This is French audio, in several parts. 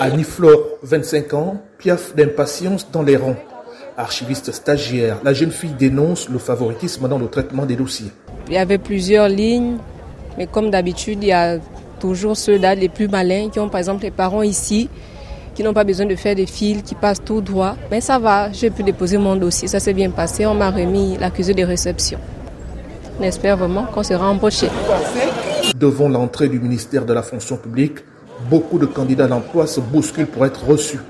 Annie Flore, 25 ans, piaffe d'impatience dans les rangs. Archiviste stagiaire, la jeune fille dénonce le favoritisme dans le traitement des dossiers. Il y avait plusieurs lignes, mais comme d'habitude, il y a toujours ceux-là, les plus malins, qui ont par exemple les parents ici, qui n'ont pas besoin de faire des fils, qui passent tout droit. Mais ça va, j'ai pu déposer mon dossier, ça s'est bien passé, on m'a remis l'accusé de réception. On espère vraiment qu'on sera embauché. Devant l'entrée du ministère de la fonction publique, beaucoup de candidats d'emploi se bousculent pour être reçus.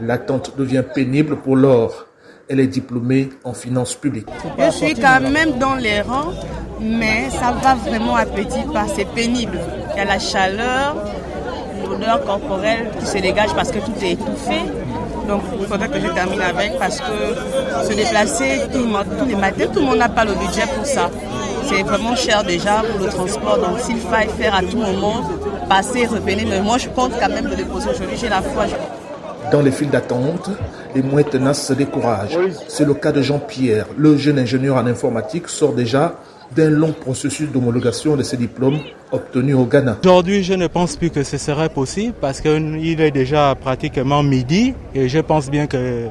L'attente devient pénible pour Laure. Elle est diplômée en finances publiques. Je suis quand même dans les rangs, mais ça va vraiment à petit pas. C'est pénible. Il y a la chaleur, l'odeur corporelle qui se dégage parce que tout est étouffé. Donc il faudrait que je termine avec parce que se déplacer tous les matins, tout le monde n'a pas le budget pour ça. C'est vraiment cher déjà pour le transport. Donc s'il faille faire à tout moment, passer, revenir, mais moi je compte quand même de déposer aujourd'hui, j'ai la foi. Dans les files d'attente, les moins tenaces se découragent. C'est le cas de Jean-Pierre. Le jeune ingénieur en informatique sort déjà d'un long processus d'homologation de ses diplômes obtenus au Ghana. Aujourd'hui, je ne pense plus que ce serait possible parce qu'il est déjà pratiquement midi et je pense bien que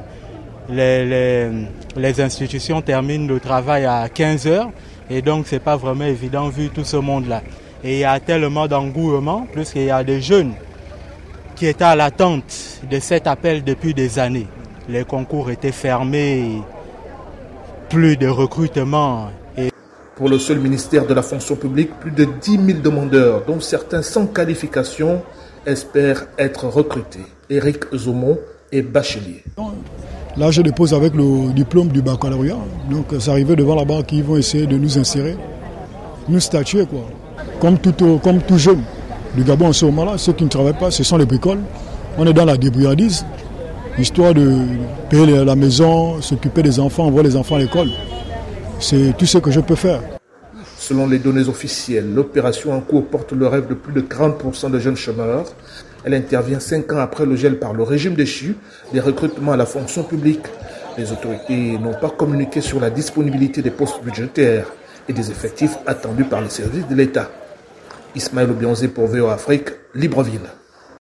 les, les, les institutions terminent le travail à 15 heures et donc c'est pas vraiment évident vu tout ce monde-là. Et il y a tellement d'engouement, plus qu'il y a des jeunes qui étaient à l'attente de cet appel depuis des années. Les concours étaient fermés, plus de recrutement. Et... Pour le seul ministère de la fonction publique, plus de 10 000 demandeurs, dont certains sans qualification, espèrent être recrutés. Éric Zomon est bachelier. Là, je dépose avec le diplôme du baccalauréat. Donc, c'est arrivé devant la banque qui vont essayer de nous insérer, nous statuer, quoi. Comme tout, comme tout jeune du Gabon en ce moment-là, ceux qui ne travaillent pas, ce sont les bricoles. On est dans la débrouillardise, histoire de payer la maison, s'occuper des enfants, envoyer les enfants à l'école. C'est tout ce que je peux faire. Selon les données officielles, l'opération en cours porte le rêve de plus de 40% de jeunes chômeurs. Elle intervient cinq ans après le gel par le régime déchu des recrutements à la fonction publique. Les autorités n'ont pas communiqué sur la disponibilité des postes budgétaires et des effectifs attendus par les services de l'État. Ismaël Obionzé pour VO Afrique, Libreville.